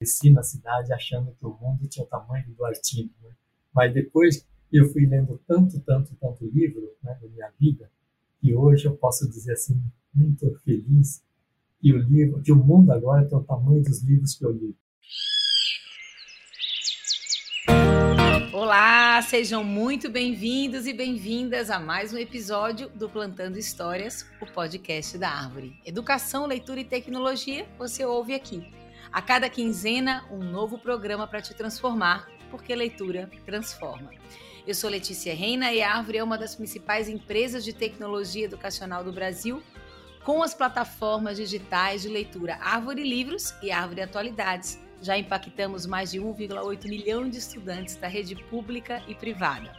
cresci na cidade achando que o mundo tinha o tamanho do artigo. Né? Mas depois eu fui lendo tanto, tanto, tanto livro né, na minha vida, que hoje eu posso dizer assim, muito feliz, que o livro, que o mundo agora tem o tamanho dos livros que eu li. Olá, sejam muito bem-vindos e bem-vindas a mais um episódio do Plantando Histórias, o podcast da Árvore. Educação, leitura e tecnologia, você ouve aqui. A cada quinzena, um novo programa para te transformar, porque leitura transforma. Eu sou Letícia Reina e a Árvore é uma das principais empresas de tecnologia educacional do Brasil, com as plataformas digitais de leitura Árvore Livros e Árvore Atualidades já impactamos mais de 1,8 milhão de estudantes da rede pública e privada.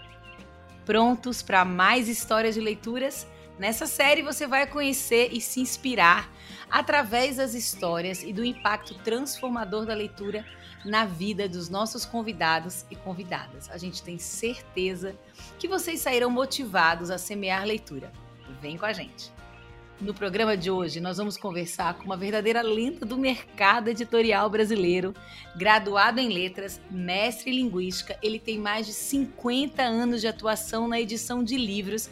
Prontos para mais histórias de leituras? Nessa série você vai conhecer e se inspirar através das histórias e do impacto transformador da leitura na vida dos nossos convidados e convidadas. A gente tem certeza que vocês sairão motivados a semear leitura. Vem com a gente! No programa de hoje, nós vamos conversar com uma verdadeira lenda do mercado editorial brasileiro, graduado em letras, mestre em linguística. Ele tem mais de 50 anos de atuação na edição de livros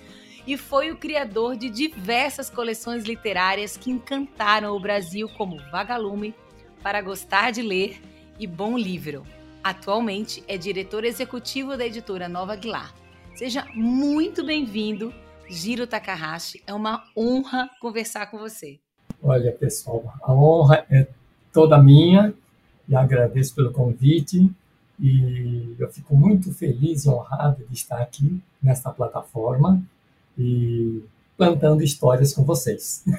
e foi o criador de diversas coleções literárias que encantaram o Brasil, como Vagalume, Para Gostar de Ler e Bom Livro. Atualmente é diretor executivo da editora Nova Aguilar. Seja muito bem-vindo Giro Takahashi. É uma honra conversar com você. Olha, pessoal, a honra é toda minha e agradeço pelo convite. E eu fico muito feliz e honrado de estar aqui nesta plataforma e plantando histórias com vocês.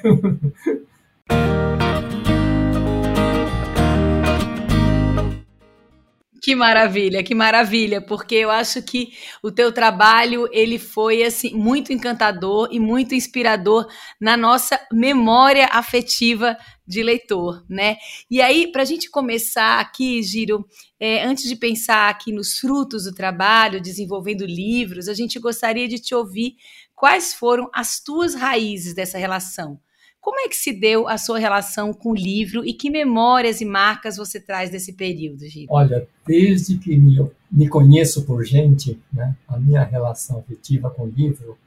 Que maravilha, que maravilha, porque eu acho que o teu trabalho ele foi assim muito encantador e muito inspirador na nossa memória afetiva de leitor, né? E aí, para a gente começar aqui, Giro, é, antes de pensar aqui nos frutos do trabalho, desenvolvendo livros, a gente gostaria de te ouvir quais foram as tuas raízes dessa relação como é que se deu a sua relação com o livro e que memórias e marcas você traz desse período, Gil? Olha, desde que me, me conheço por gente, né, a minha relação afetiva com o livro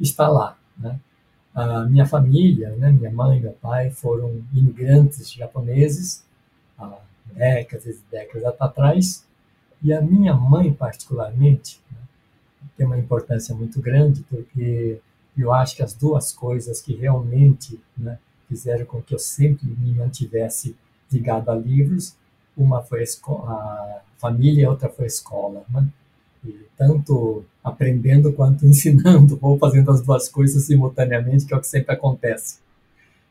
está lá. Né? A minha família, né, minha mãe e meu pai foram imigrantes japoneses há décadas e décadas atrás, e a minha mãe, particularmente, né, tem uma importância muito grande, porque eu acho que as duas coisas que realmente né, fizeram com que eu sempre me mantivesse ligado a livros, uma foi a, a família outra foi a escola. Né? E tanto aprendendo quanto ensinando, ou fazendo as duas coisas simultaneamente, que é o que sempre acontece.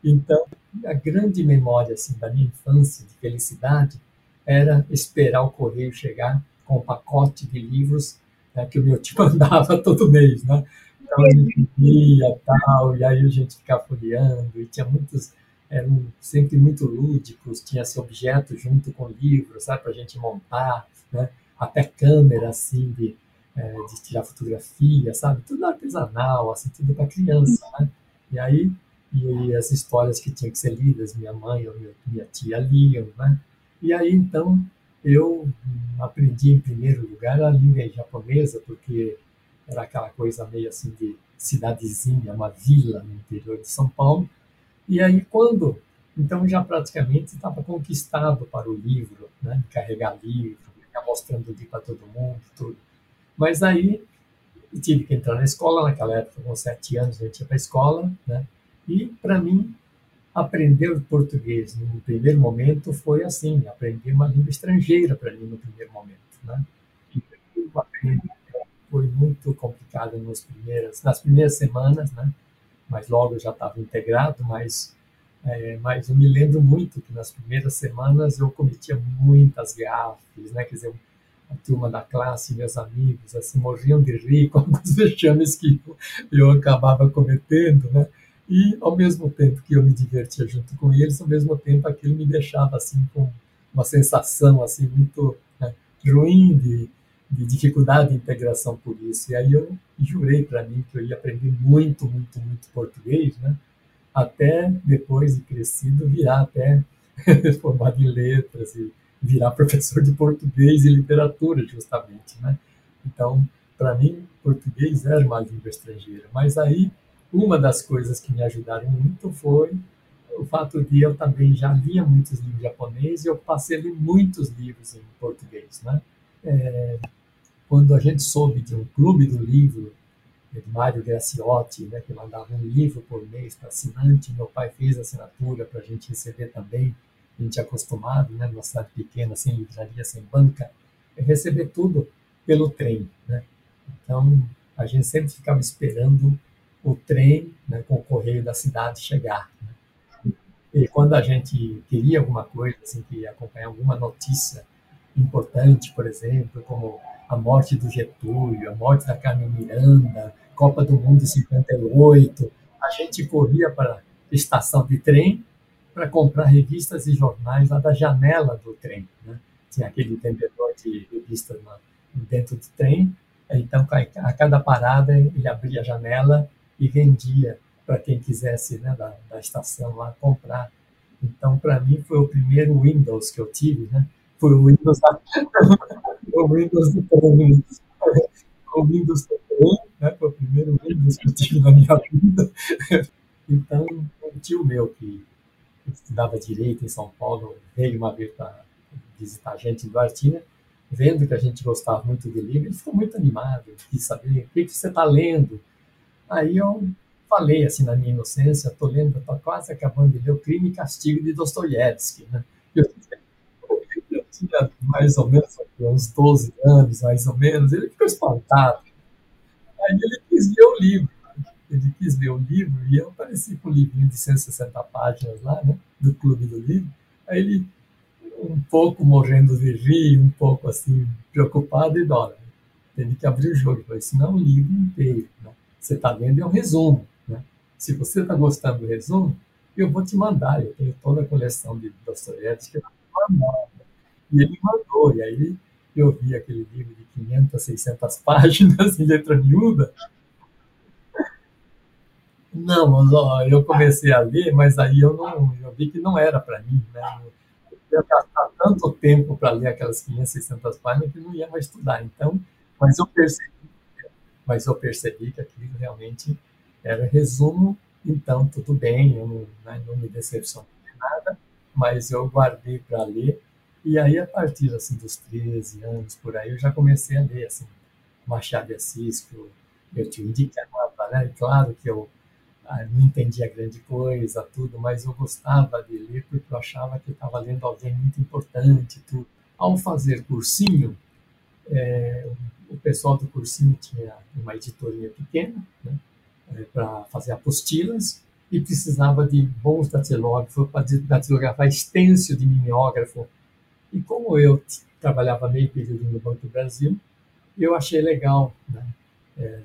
Então, a grande memória assim, da minha infância, de felicidade, era esperar o correio chegar com um pacote de livros né, que o meu tio mandava todo mês. Né? Então a gente via tal, e aí a gente ficava folheando, e tinha muitos, eram sempre muito lúdicos, tinha esse objeto junto com o livro, sabe, para a gente montar, né? até câmera, assim, de, é, de tirar fotografia, sabe, tudo artesanal, assim, tudo para criança, né? E aí, e as histórias que tinham que ser lidas, minha mãe ou minha tia liam, né? E aí, então, eu aprendi em primeiro lugar a língua japonesa, porque era aquela coisa meio assim de cidadezinha, uma vila no interior de São Paulo. E aí, quando. Então, já praticamente estava conquistado para o livro, né? carregar livro, ficar mostrando livro para todo mundo, tudo. Mas aí, tive que entrar na escola, naquela época, com sete anos, a gente ia para a escola, né? E, para mim, aprender português no primeiro momento foi assim, aprender uma língua estrangeira para mim no primeiro momento, né? Eu foi muito complicado nas primeiras, nas primeiras semanas, né? Mas logo eu já estava integrado, mas, é, mas eu me lembro muito que nas primeiras semanas eu cometia muitas gafes, né? Quer dizer, a turma da classe, meus amigos, assim, morriam de rir com alguns vexames que eu acabava cometendo, né? E, ao mesmo tempo que eu me divertia junto com eles, ao mesmo tempo aquilo me deixava, assim, com uma sensação, assim, muito né, ruim de de dificuldade de integração por isso. E aí eu jurei para mim que eu ia aprender muito, muito, muito português, né? Até depois de crescido virar até formado em letras e virar professor de português e literatura, justamente, né? Então, para mim, português era uma língua estrangeira. Mas aí, uma das coisas que me ajudaram muito foi o fato de eu também já lia muitos livros japoneses e eu passei a ler muitos livros em português, né? É, quando a gente soube de um clube do livro de Mário Graciotti, né, que mandava um livro por mês para assinante, meu pai fez a assinatura para a gente receber também, a gente é acostumado, né, numa cidade pequena, sem livraria, sem banca, é receber tudo pelo trem, né? Então, a gente sempre ficava esperando o trem né, com o correio da cidade chegar. Né? E quando a gente queria alguma coisa, assim, que acompanhar alguma notícia importante, por exemplo, como a morte do Getúlio, a morte da Carmen Miranda, Copa do Mundo 58, a gente corria para a estação de trem para comprar revistas e jornais lá da janela do trem. Né? Tinha aquele vendedor de revistas dentro do trem, então a cada parada ele abria a janela e vendia para quem quisesse né, da, da estação lá comprar. Então, para mim, foi o primeiro Windows que eu tive, né? Foi o Windows, o Windows do trem. O Windows do trem, né? Foi o primeiro Windows que eu tive na minha vida. Então, um tio meu que estudava Direito em São Paulo veio uma vez para visitar a gente em Duartina, vendo que a gente gostava muito de livro, ele ficou muito animado, quis saber o que, que você está lendo, Aí eu falei assim na minha inocência, estou lendo, estou quase acabando de ler o Crime e Castigo de Dostoiévski, né? Eu, tinha mais ou menos uns 12 anos, mais ou menos, ele ficou espantado. Aí ele quis ler o livro, ele quis ler o livro e eu apareci com um livrinho de 160 páginas lá, né, do Clube do Livro. Aí ele, um pouco morrendo de rir, um pouco assim, preocupado, e olha, teve que abrir o jogo. Falei, isso não é um livro inteiro, né? Você está lendo é um resumo. Né? Se você está gostando do resumo, eu vou te mandar. Eu tenho toda a coleção de Dostoiévski. E ele mandou. E aí eu vi aquele livro de 500, 600 páginas em letra miúda. Não, eu comecei a ler, mas aí eu não, eu vi que não era para mim, né? Eu ia gastar tanto tempo para ler aquelas 500, 600 páginas que não ia mais estudar. Então, mas eu percebi mas eu percebi que aquilo realmente era resumo, então tudo bem, eu não, né, não me decepcionei de nada, mas eu guardei para ler, e aí a partir assim, dos 13 anos, por aí, eu já comecei a ler, assim, Machado de Assis, que eu, eu te indicava, né, claro que eu ah, não entendia grande coisa, tudo, mas eu gostava de ler porque eu achava que estava lendo alguém muito importante, tudo. Ao fazer cursinho, é, o pessoal do cursinho tinha uma editoria pequena né, é, para fazer apostilas e precisava de bons datilógrafos para datilografar extenso de mimeógrafo. E como eu trabalhava meio período no Banco do Brasil, eu achei legal né, é,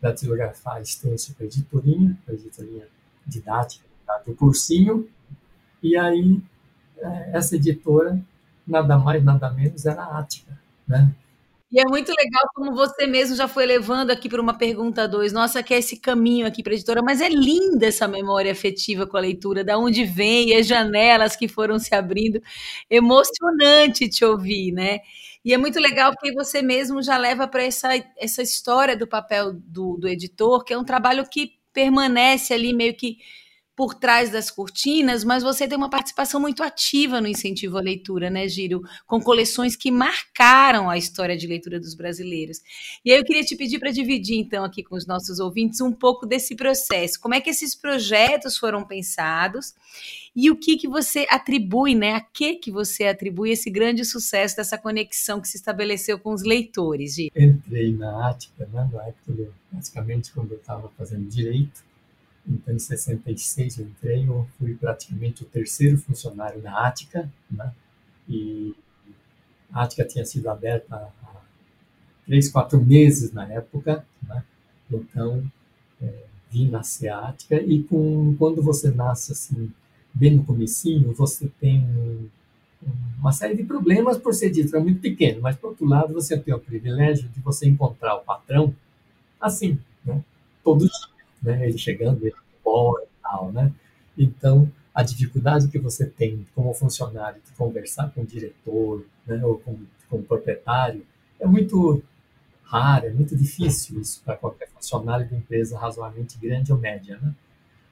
datilografar extenso para a editorinha, para a editorinha didática do cursinho, e aí é, essa editora, nada mais, nada menos, era a Ática, né? E é muito legal como você mesmo já foi levando aqui para uma pergunta dois. Nossa, que é esse caminho aqui para editora, mas é linda essa memória afetiva com a leitura, da onde vem, as janelas que foram se abrindo. Emocionante te ouvir, né? E é muito legal porque você mesmo já leva para essa, essa história do papel do, do editor, que é um trabalho que permanece ali meio que por trás das cortinas, mas você tem uma participação muito ativa no incentivo à leitura, né, Giro? Com coleções que marcaram a história de leitura dos brasileiros. E aí eu queria te pedir para dividir, então, aqui com os nossos ouvintes, um pouco desse processo. Como é que esses projetos foram pensados e o que, que você atribui, né? A que, que você atribui esse grande sucesso dessa conexão que se estabeleceu com os leitores, Giro? Entrei na Ática, né, na época, basicamente, quando eu estava fazendo direito então, em 66 eu entrei, eu fui praticamente o terceiro funcionário da Ática, né? E a Ática tinha sido aberta há três, quatro meses na época, né? Então, é, vim nascer a Ática e com, quando você nasce assim, bem no comecinho, você tem uma série de problemas por ser dito, é muito pequeno, mas por outro lado você tem o privilégio de você encontrar o patrão assim, né? Todo dia né? Ele chegando, ele bom e tal, né? Então, a dificuldade que você tem como funcionário de conversar com o diretor né, ou com, com o proprietário é muito rara, é muito difícil isso para qualquer funcionário de empresa razoavelmente grande ou média. Né?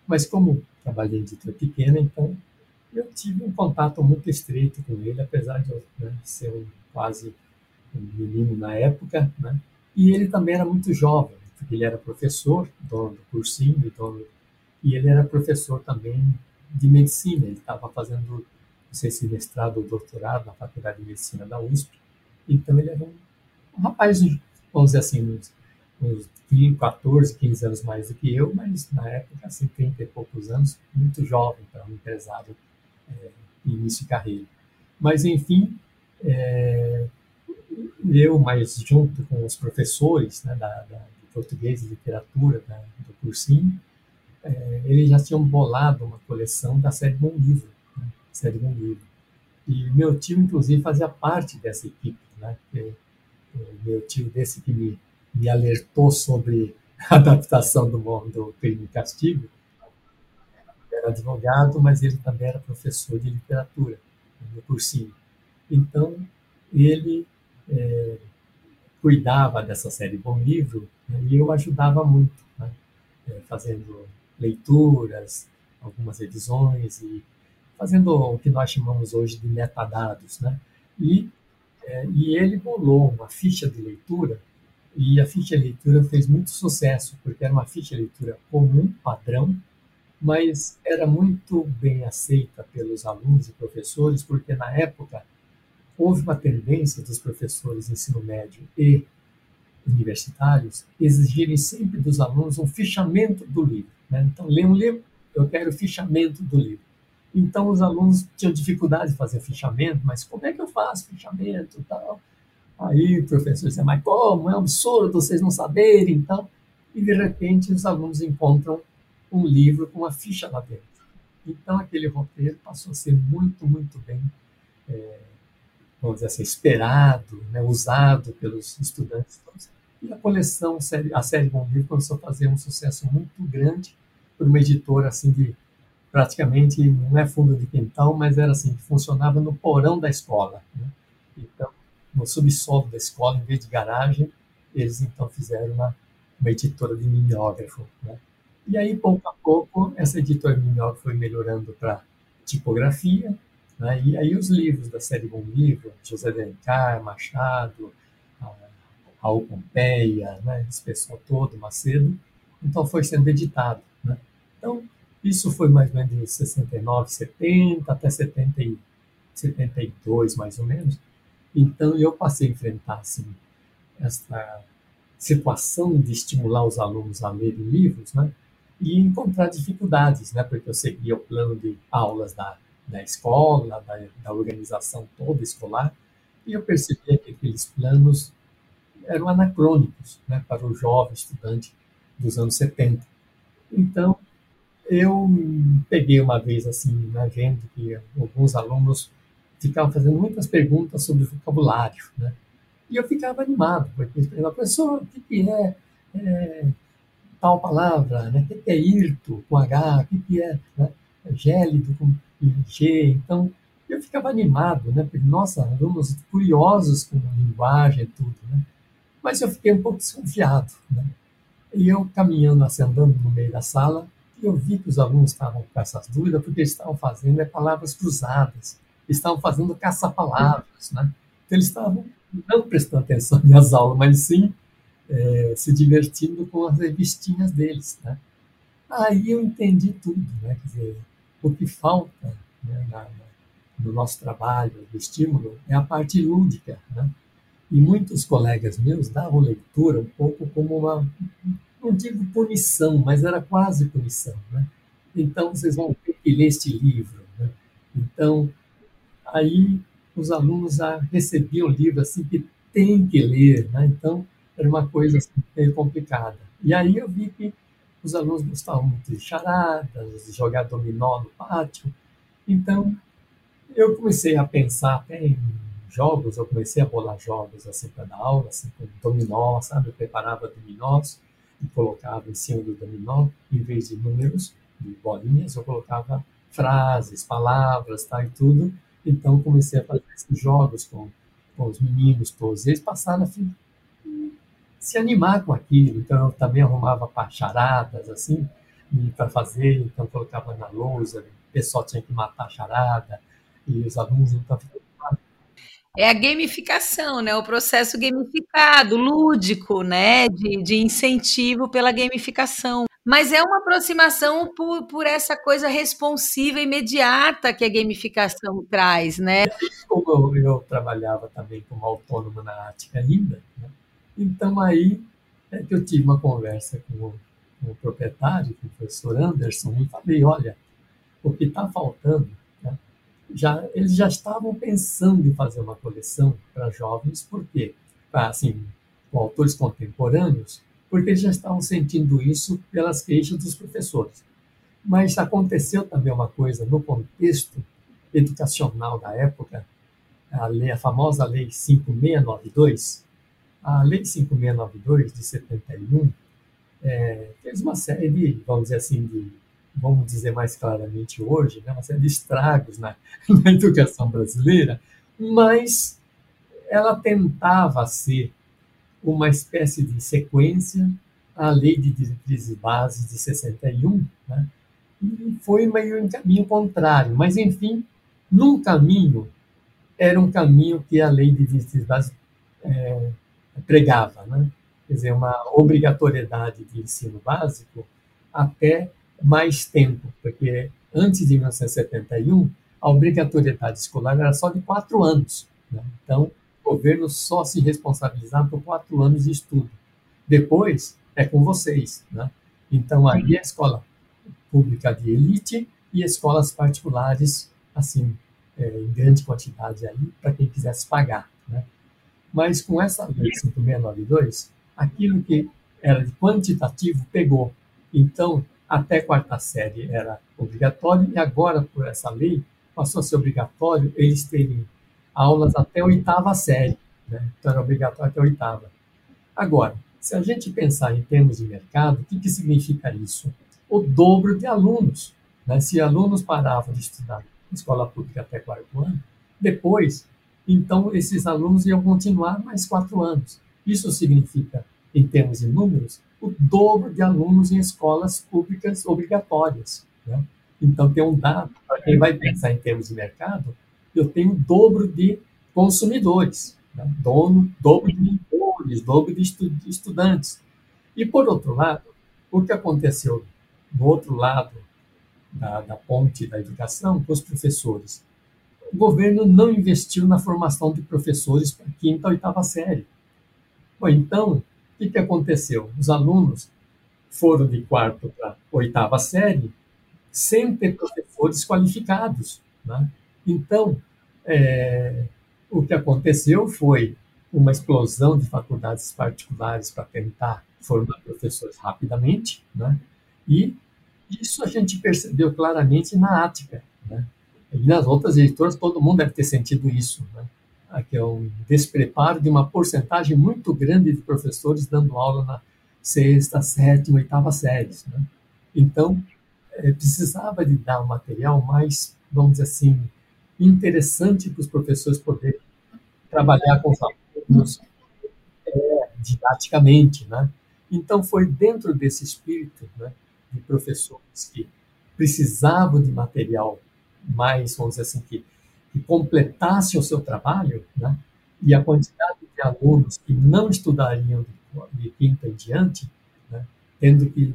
Mas como trabalhei em editora pequena, então eu tive um contato muito estreito com ele, apesar de eu né, ser um, quase um menino na época, né? E ele também era muito jovem, ele era professor, dono do cursinho, dono, e ele era professor também de medicina. Ele estava fazendo, não sei se mestrado ou doutorado na Faculdade de Medicina da USP. Então ele era um, um rapaz, vamos dizer assim, uns, uns 14, 15 anos mais do que eu, mas na época, assim, 30 e poucos anos, muito jovem para um empresário é, início de carreira. Mas, enfim, é, eu, mais junto com os professores né, da, da, português e literatura do cursinho, é, eles já tinham bolado uma coleção da série Bom Livro, né, série Bom Livro. E meu tio, inclusive, fazia parte dessa equipe, né, porque, meu tio desse que me, me alertou sobre a adaptação do, do Crime e Castigo, era advogado, mas ele também era professor de literatura no cursinho. Então, ele é, cuidava dessa série Bom Livro e eu ajudava muito, né, é, fazendo leituras, algumas revisões e fazendo o que nós chamamos hoje de metadados. Né? E, é, e ele bolou uma ficha de leitura e a ficha de leitura fez muito sucesso, porque era uma ficha de leitura comum, padrão, mas era muito bem aceita pelos alunos e professores, porque na época houve uma tendência dos professores de ensino médio e universitários exigirem sempre dos alunos um fichamento do livro. Né? Então, lê um livro, eu quero o fichamento do livro. Então, os alunos tinham dificuldade de fazer fichamento, mas como é que eu faço fichamento tal? Aí o professor dizia, mas como? É um absurdo vocês não saberem, então. E, de repente, os alunos encontram um livro com uma ficha lá dentro. Então, aquele roteiro passou a ser muito, muito bem, é, vamos dizer assim, esperado, né, usado pelos estudantes. E a coleção, a série Bom Livro, começou a fazer um sucesso muito grande por uma editora assim de praticamente não é fundo de quintal, mas era assim, funcionava no porão da escola. Né? Então, no subsolo da escola, em vez de garagem, eles então fizeram uma, uma editora de mimeógrafo. Né? E aí, pouco a pouco, essa editora Minhoca foi melhorando para tipografia, né? e aí os livros da série Bom Livro, José de Alencar, Machado, Raul Pompeia, né? esse pessoal todo, Macedo, então foi sendo editado. Né? Então, isso foi mais ou menos de 69, 70 até 70, 72, mais ou menos. Então, eu passei a enfrentar assim, essa situação de estimular os alunos a lerem livros, né? e encontrar dificuldades, né? porque eu seguia o plano de aulas da, da escola, da, da organização toda escolar, e eu percebia que aqueles planos eram anacrônicos né? para o jovem estudante dos anos 70. Então, eu peguei uma vez, assim, né, vendo que alguns alunos ficavam fazendo muitas perguntas sobre vocabulário, né? E eu ficava animado, porque perguntavam, professor, o que, que é, é tal palavra, né? o que é irto com H, o que é né? Gélido com G. Então, eu ficava animado, né? Porque, nossa, alunos curiosos com a linguagem e tudo, né? Mas eu fiquei um pouco desconfiado, né? E eu caminhando, assim, andando no meio da sala, eu vi que os alunos estavam com essas dúvidas porque eles estavam fazendo é, palavras cruzadas, estavam fazendo caça-palavras, né? Então, eles estavam não prestando atenção nas aulas, mas sim é, se divertindo com as revistinhas deles. Né? Aí eu entendi tudo, né? Quer dizer, o que falta né, na, no nosso trabalho, do estímulo, é a parte lúdica. Né? E muitos colegas meus davam leitura um pouco como uma, não digo punição, mas era quase punição. Né? Então, vocês vão ter que ler este livro. Né? Então, aí os alunos já recebiam o livro assim que tem que ler. Né? Então, era uma coisa assim, meio complicada. E aí eu vi que os alunos gostavam muito de charadas, de jogar dominó no pátio. Então, eu comecei a pensar até em jogos, eu comecei a bolar jogos assim para dar aula, assim, com dominó, sabe? Eu preparava dominós e colocava em cima do dominó, em vez de números, de bolinhas, eu colocava frases, palavras, tá, e tudo. Então comecei a fazer esses jogos com, com os meninos todos. Eles passaram a se animar com aquilo. Então eu também arrumava charadas assim para fazer, então colocava na lousa, o pessoal tinha que matar a charada e os alunos então é a gamificação, né? O processo gamificado, lúdico, né? De, de incentivo pela gamificação. Mas é uma aproximação por, por essa coisa responsiva imediata que a gamificação traz, né? Como eu, eu trabalhava também como autônomo na Ática ainda, né? Então aí é que eu tive uma conversa com o, com o proprietário, com o professor Anderson, e falei, olha, o que está faltando já eles já estavam pensando em fazer uma coleção para jovens, por quê? Assim, com autores contemporâneos, porque eles já estavam sentindo isso pelas queixas dos professores. Mas aconteceu também uma coisa no contexto educacional da época, a, lei, a famosa Lei 5692. A Lei 5692 de 71 é, fez uma série de, vamos dizer assim, de vamos dizer mais claramente hoje, né, uma série de estragos na, na educação brasileira, mas ela tentava ser uma espécie de sequência à Lei de Diretrizes Bases de 61, né, e foi meio em caminho contrário, mas enfim, num caminho era um caminho que a Lei de Diretrizes Bases é, pregava, né? quer dizer, uma obrigatoriedade de ensino básico até mais tempo, porque antes de 1971, a obrigatoriedade escolar era só de quatro anos. Né? Então, o governo só se responsabilizava por quatro anos de estudo. Depois, é com vocês. Né? Então, aí a escola pública de elite e escolas particulares, assim, é, em grande quantidade aí, para quem quisesse pagar. Né? Mas com essa lei 5692, aquilo que era quantitativo pegou. Então, até quarta série era obrigatório e agora, por essa lei, passou a ser obrigatório eles terem aulas até oitava série. Né? Então, era obrigatório até oitava. Agora, se a gente pensar em termos de mercado, o que, que significa isso? O dobro de alunos. Né? Se alunos paravam de estudar na escola pública até quarto ano, depois, então, esses alunos iam continuar mais quatro anos. Isso significa, em termos de números, o dobro de alunos em escolas públicas obrigatórias. Né? Então, tem um dado, para quem vai pensar em termos de mercado, eu tenho o dobro de consumidores, né? Dono, dobro de leitores, dobro de, de estudantes. E, por outro lado, o que aconteceu do outro lado da, da ponte da educação com os professores? O governo não investiu na formação de professores para quinta e oitava série. Então, que, que aconteceu? Os alunos foram de quarto para oitava série sem ter professores qualificados. Né? Então, é, o que aconteceu foi uma explosão de faculdades particulares para tentar formar professores rapidamente, né? e isso a gente percebeu claramente na Ática. Né? E nas outras editoras, todo mundo deve ter sentido isso. Né? que é um despreparo de uma porcentagem muito grande de professores dando aula na sexta, sétima, oitava séries. Né? Então, é, precisava de dar um material mais, vamos dizer assim, interessante para os professores poderem trabalhar com os alunos é, didaticamente. Né? Então, foi dentro desse espírito né, de professores que precisavam de material mais, vamos dizer assim, que que completasse o seu trabalho, né? e a quantidade de alunos que não estudariam de, de quinta em diante, né? tendo que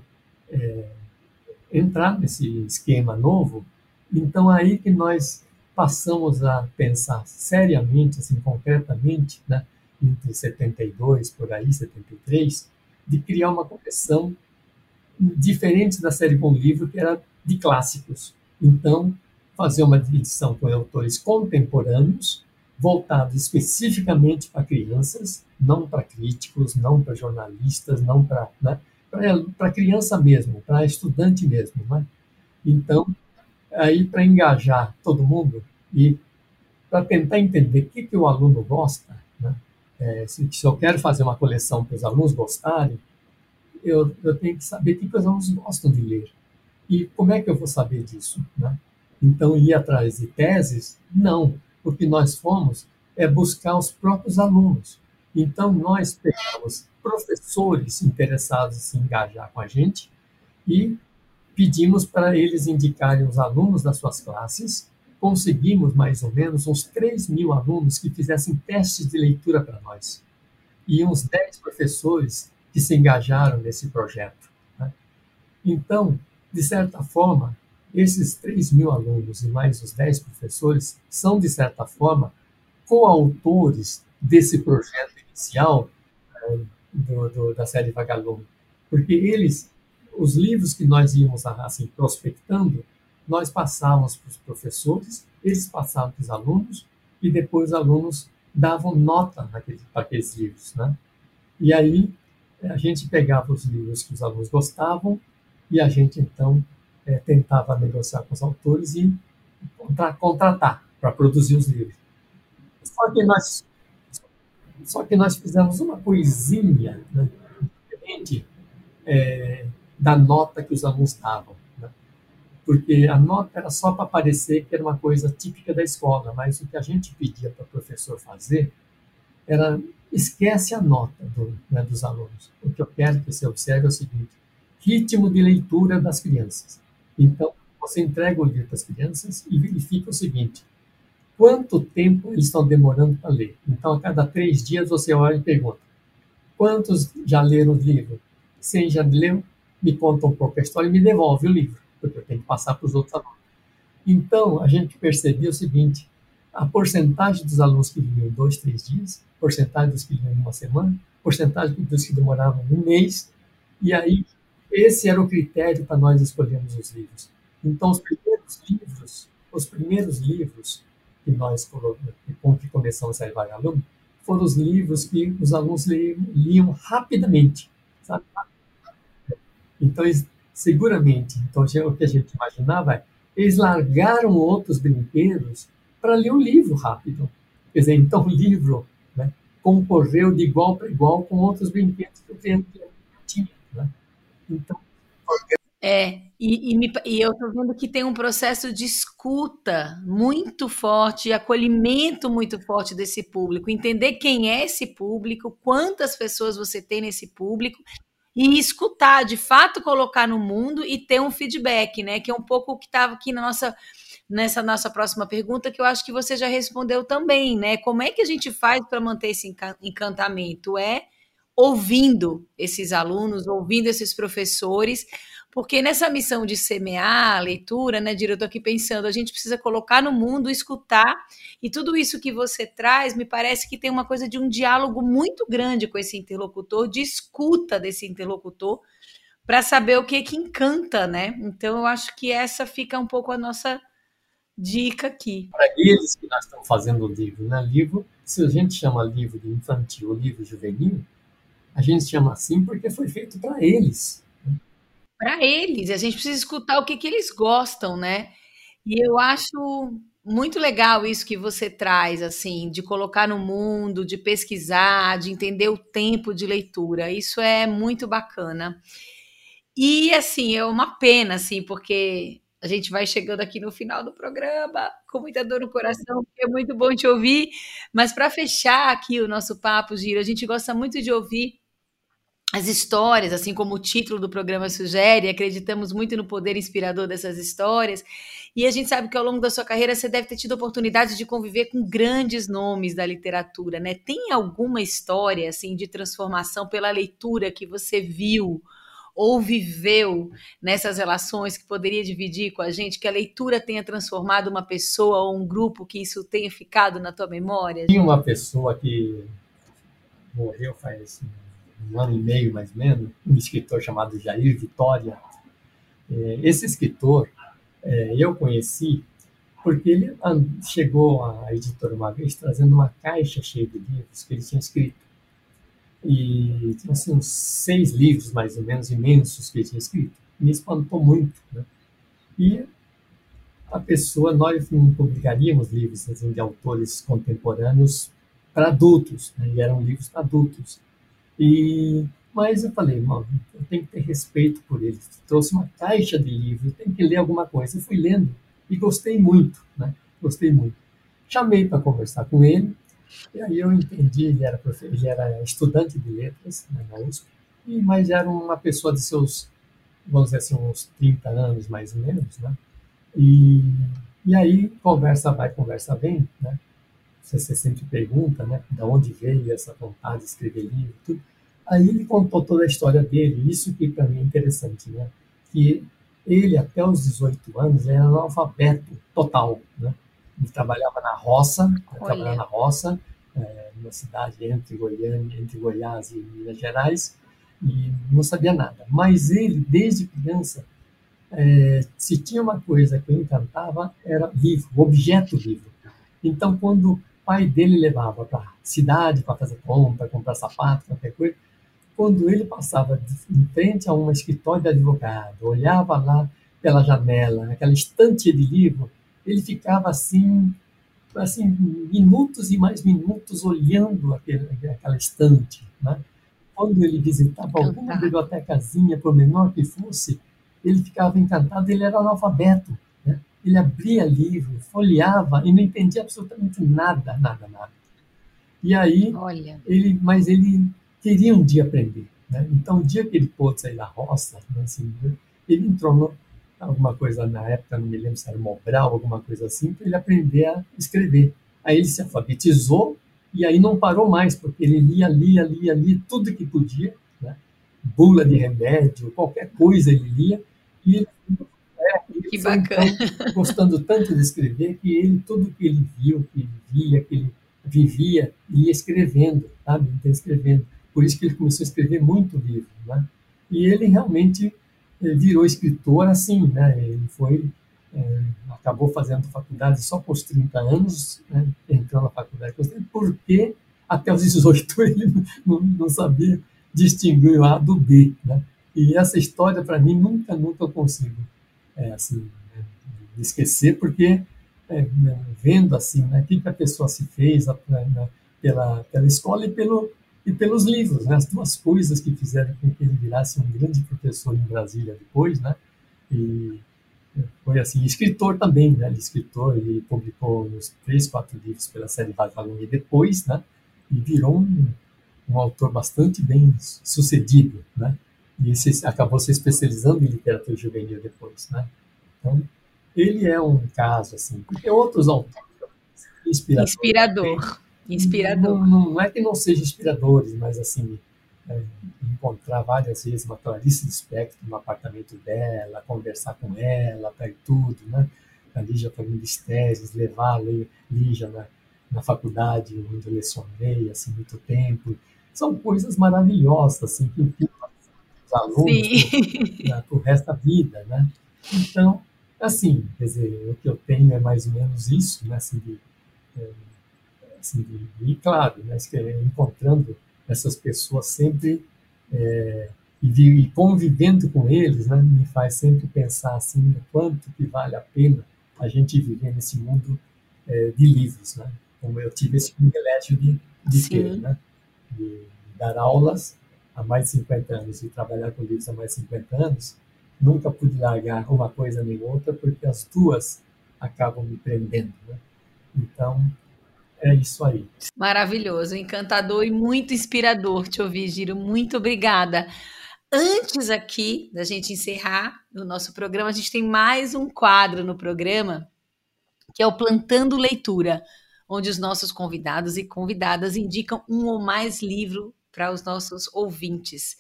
é, entrar nesse esquema novo, então aí que nós passamos a pensar seriamente, assim, concretamente, né? entre 72, por aí, 73, de criar uma coleção diferente da série Bom Livro, que era de clássicos. Então, fazer uma edição com autores contemporâneos, voltados especificamente para crianças, não para críticos, não para jornalistas, não para né, para criança mesmo, para estudante mesmo, né? Então, aí para engajar todo mundo e para tentar entender o que, que o aluno gosta, né? É, se, se, eu quero fazer uma coleção para os alunos gostarem, eu, eu tenho que saber o que, que os alunos gostam de ler. E como é que eu vou saber disso? Né? Então ir atrás de teses? Não, o que nós fomos é buscar os próprios alunos. Então, nós pegamos professores interessados em se engajar com a gente e pedimos para eles indicarem os alunos das suas classes. Conseguimos mais ou menos uns 3 mil alunos que fizessem testes de leitura para nós. E uns 10 professores que se engajaram nesse projeto. Né? Então, de certa forma, esses 3 mil alunos e mais os 10 professores são, de certa forma, coautores desse projeto inicial né, do, do, da série Vagalume, porque eles, os livros que nós íamos assim prospectando, nós passávamos para os professores, eles passavam para os alunos e depois os alunos davam nota naquele, para aqueles livros, né? E aí a gente pegava os livros que os alunos gostavam e a gente então é, tentava negociar com os autores e contra, contratar para produzir os livros. Só que nós só que nós fizemos uma coisinha né, diferente é, da nota que os alunos davam. Né? Porque a nota era só para parecer que era uma coisa típica da escola, mas o que a gente pedia para o professor fazer era esquece a nota do, né, dos alunos. O que eu quero que você observe é o seguinte: ritmo de leitura das crianças. Então, você entrega o livro para as crianças e verifica o seguinte: quanto tempo eles estão demorando para ler. Então, a cada três dias você olha e pergunta: quantos já leram o livro? Quem já leu, me conta um pouco a história e me devolve o livro, porque eu tenho que passar para os outros alunos. Então, a gente percebeu o seguinte: a porcentagem dos alunos que liam dois, três dias, porcentagem dos que liam uma semana, porcentagem dos que demoravam um mês, e aí esse era o critério para nós escolhermos os livros. Então, os primeiros livros, os primeiros livros que nós com que começamos a levar aluno, foram os livros que os alunos liam, liam rapidamente, sabe? Então, eles, seguramente, então o que a gente imaginava é, eles largaram outros brinquedos para ler um livro rápido. Quer dizer, então o livro né, concorreu de igual para igual com outros brinquedos que o cliente tinha. Né? Então, é, e, e, me, e eu estou vendo que tem um processo de escuta muito forte, acolhimento muito forte desse público, entender quem é esse público, quantas pessoas você tem nesse público e escutar, de fato colocar no mundo e ter um feedback, né? Que é um pouco o que estava aqui na nossa nessa nossa próxima pergunta, que eu acho que você já respondeu também, né? Como é que a gente faz para manter esse encantamento? É ouvindo esses alunos, ouvindo esses professores, porque nessa missão de semear a leitura, né, Dira, eu estou aqui pensando, a gente precisa colocar no mundo, escutar, e tudo isso que você traz, me parece que tem uma coisa de um diálogo muito grande com esse interlocutor, de escuta desse interlocutor, para saber o que que encanta, né? Então eu acho que essa fica um pouco a nossa dica aqui. Para eles que nós estamos fazendo o livro, né? Livro, se a gente chama livro de infantil, livro juvenil, a gente chama assim porque foi feito para eles. Para eles, a gente precisa escutar o que, que eles gostam, né? E eu acho muito legal isso que você traz, assim, de colocar no mundo, de pesquisar, de entender o tempo de leitura. Isso é muito bacana. E, assim, é uma pena, assim, porque a gente vai chegando aqui no final do programa, com muita dor no coração, é muito bom te ouvir. Mas para fechar aqui o nosso papo, Giro, a gente gosta muito de ouvir as histórias, assim como o título do programa sugere, acreditamos muito no poder inspirador dessas histórias. E a gente sabe que ao longo da sua carreira você deve ter tido oportunidade de conviver com grandes nomes da literatura, né? Tem alguma história assim de transformação pela leitura que você viu ou viveu nessas relações que poderia dividir com a gente, que a leitura tenha transformado uma pessoa ou um grupo, que isso tenha ficado na tua memória? Tinha uma pessoa que morreu faz assim, um ano e meio, mais ou menos, um escritor chamado Jair Vitória. É, esse escritor é, eu conheci porque ele chegou à editora uma vez trazendo uma caixa cheia de livros que ele tinha escrito. E tinha assim, uns seis livros, mais ou menos, imensos que ele tinha escrito. Me espantou muito. Né? E a pessoa, nós não publicaríamos livros assim, de autores contemporâneos para adultos, né? e eram livros para adultos. E, mas eu falei, mano, eu tenho que ter respeito por ele. Trouxe uma caixa de livros, tem que ler alguma coisa. Eu fui lendo. e gostei muito, né? Gostei muito. Chamei para conversar com ele, e aí eu entendi, ele era, ele era estudante de letras né, na USP, e, mas era uma pessoa de seus, vamos dizer assim, uns 30 anos mais ou menos, né? E, e aí, conversa vai, conversa vem, né? Você, você sempre pergunta, né? De onde veio essa vontade de escrever livro, tudo. Aí ele contou toda a história dele, isso que para mim é interessante, né? Que ele, até os 18 anos, era analfabeto total, né? Ele trabalhava na roça, trabalhava na roça, é, numa cidade entre Goiânia, entre Goiás e Minas Gerais, e não sabia nada. Mas ele, desde criança, é, se tinha uma coisa que o encantava, era livro, objeto livro. Então, quando pai dele levava para a cidade para fazer compra, comprar sapato, qualquer coisa, quando ele passava em frente a um escritório de advogado, olhava lá pela janela, aquela estante de livro, ele ficava assim, assim minutos e mais minutos olhando aquele, aquela estante. Né? Quando ele visitava alguma bibliotecazinha, por menor que fosse, ele ficava encantado, ele era analfabeto. Ele abria livro, folheava e não entendia absolutamente nada, nada, nada. E aí, Olha. ele, mas ele queria um dia aprender. Né? Então, o dia que ele pôde sair da roça, né, assim, ele entrou no, alguma coisa na época, não me lembro se era Mobral, alguma coisa assim, para ele aprender a escrever. Aí ele se alfabetizou e aí não parou mais, porque ele lia, lia, lia, lia tudo que podia, né? bula de remédio, qualquer coisa ele lia, e ele que bacana. Então, gostando tanto de escrever que ele, tudo que ele viu, que ele via, que ele vivia, ia escrevendo, sabe? Então, escrevendo. Por isso que ele começou a escrever muito livro, né? E ele realmente eh, virou escritor assim, né? Ele foi é, acabou fazendo faculdade só com os 30 anos, né? entrou na faculdade com os 30, porque até os 18 ele não, não sabia distinguir o A do B, né? E essa história para mim nunca, nunca eu consigo é, assim né? esquecer, porque é, né? vendo assim, né? O que, a pessoa se fez né? pela pela escola e pelo e pelos livros, né? as duas coisas que fizeram com que ele virasse um grande professor em Brasília depois, né? E foi assim, escritor também, né? Ele é escritor, ele publicou uns três, quatro livros pela série Vagalume depois, né? E virou um, um autor bastante bem sucedido, né? E se, acabou se especializando em literatura juvenil depois, né? Então, ele é um caso, assim, porque outros autores inspirador. Inspirador. Inspirador. Não, não, é que não sejam inspiradores, mas assim, é, encontrar várias vezes uma Clarice Lispector no apartamento dela, conversar com ela, para tudo, né? A Lígia fazendo estéreis, levar a Lígia na, na faculdade onde eu lecionei, assim, muito tempo. São coisas maravilhosas, assim, que ficam os alunos para o resto da vida, né? Então, assim, quer dizer, o que eu tenho é mais ou menos isso, né? Assim, de, é, assim, e claro, né, encontrando essas pessoas sempre é, e, e, convivendo com eles, né, me faz sempre pensar assim no quanto que vale a pena a gente viver nesse mundo é, de livros, né? Como eu tive esse privilégio de, de ter, né? De dar aulas há mais de 50 anos e trabalhar com livros há mais de 50 anos, nunca pude largar uma coisa nem outra porque as duas acabam me prendendo, né? Então, é isso aí. Maravilhoso, encantador e muito inspirador te ouvir, Giro. Muito obrigada. Antes aqui da gente encerrar o nosso programa, a gente tem mais um quadro no programa, que é o Plantando Leitura, onde os nossos convidados e convidadas indicam um ou mais livro para os nossos ouvintes.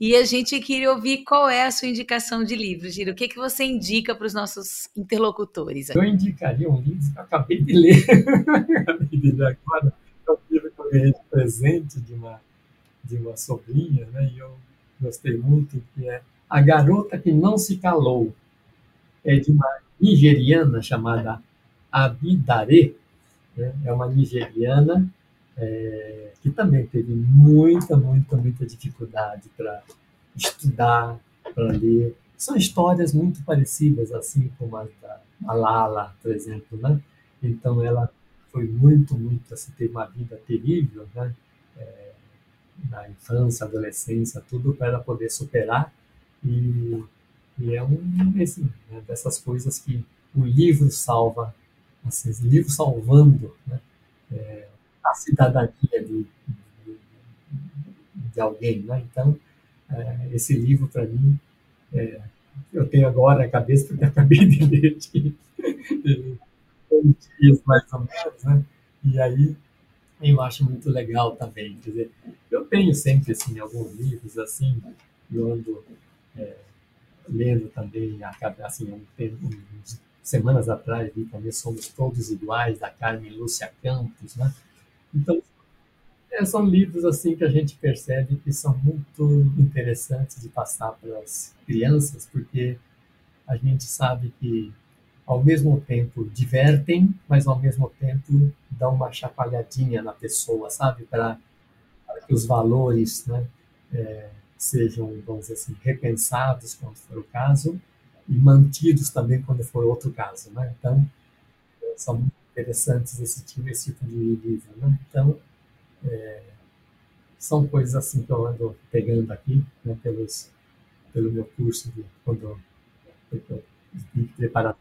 E a gente queria ouvir qual é a sua indicação de livro, Giro. O que, que você indica para os nossos interlocutores? Eu indicaria um livro que eu acabei de ler. acabei de ler agora. É um livro que eu ganhei de presente de uma, de uma sobrinha, né? e eu gostei muito, que é A Garota que Não Se Calou. É de uma nigeriana chamada Abidare. Né? É uma nigeriana é, que também teve muita, muita, muita dificuldade para estudar, para ler. São histórias muito parecidas, assim como a da Malala, por exemplo, né? Então ela foi muito, muito, assim, teve uma vida terrível, né? É, na infância, adolescência, tudo para ela poder superar e, e é um, assim, né? dessas coisas que o livro salva, assim, o livro salvando né, é, a cidadania de, de, de, alguém. Né? Então, é, esse livro, para mim, é, eu tenho agora a cabeça, porque acabei de ler aqui, dias mais ou menos, né? e aí eu acho muito legal também. Quer dizer, eu tenho sempre assim, alguns livros assim, eu ando é, lendo também, assim, um, uns semanas atrás vi também Somos Todos Iguais, da Carmen Lúcia Campos, né? Então, é, são livros assim que a gente percebe que são muito interessantes de passar para as crianças, porque a gente sabe que ao mesmo tempo divertem, mas ao mesmo tempo dão uma chacoalhadinha na pessoa, sabe? Para que os valores né, é, sejam, vamos dizer assim, repensados quando for o caso e mantidos também quando for outro caso, né? Então, são interessantes esse tipo, esse tipo de livro, né? Então, é, são coisas assim que eu ando pegando aqui, né, pelos, pelo meu curso de quando eu, eu, eu preparar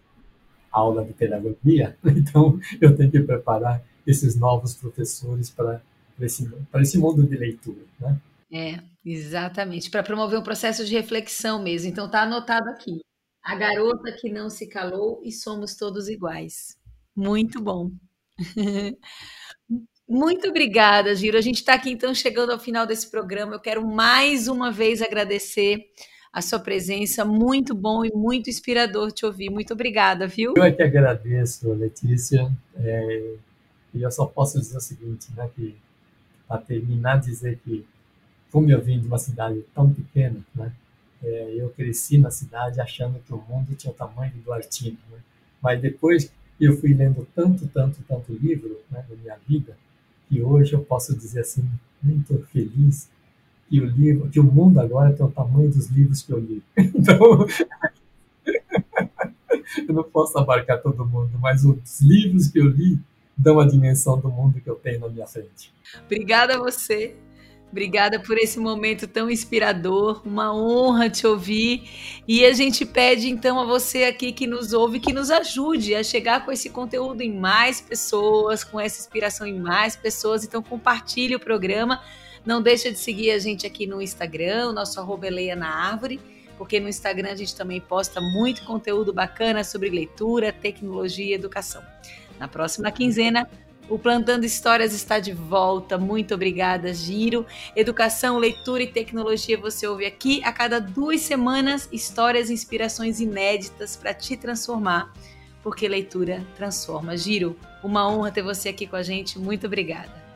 aula de pedagogia, então eu tenho que preparar esses novos professores para esse, esse mundo de leitura, né? É, exatamente, para promover um processo de reflexão mesmo. Então tá anotado aqui. A garota que não se calou e somos todos iguais. Muito bom. Muito obrigada, Giro. A gente está aqui então chegando ao final desse programa. Eu quero mais uma vez agradecer a sua presença. Muito bom e muito inspirador te ouvir. Muito obrigada, viu? Eu é que agradeço, Letícia. É, e eu só posso dizer o seguinte, né, que para terminar, dizer que como eu vim de uma cidade tão pequena, né, é, eu cresci na cidade achando que o mundo tinha o tamanho do Artino. Né? Mas depois eu fui lendo tanto, tanto, tanto livro né, na minha vida, que hoje eu posso dizer assim, muito feliz que o livro, que o mundo agora tem o tamanho dos livros que eu li. Então, eu não posso abarcar todo mundo, mas os livros que eu li dão a dimensão do mundo que eu tenho na minha frente. Obrigada a você. Obrigada por esse momento tão inspirador, uma honra te ouvir. E a gente pede então a você aqui que nos ouve que nos ajude a chegar com esse conteúdo em mais pessoas, com essa inspiração em mais pessoas. Então compartilhe o programa não deixa de seguir a gente aqui no Instagram, o nosso arroba é na Árvore, porque no Instagram a gente também posta muito conteúdo bacana sobre leitura, tecnologia e educação. Na próxima quinzena, o Plantando Histórias está de volta. Muito obrigada, Giro. Educação, leitura e tecnologia você ouve aqui a cada duas semanas histórias e inspirações inéditas para te transformar, porque leitura transforma. Giro, uma honra ter você aqui com a gente. Muito obrigada.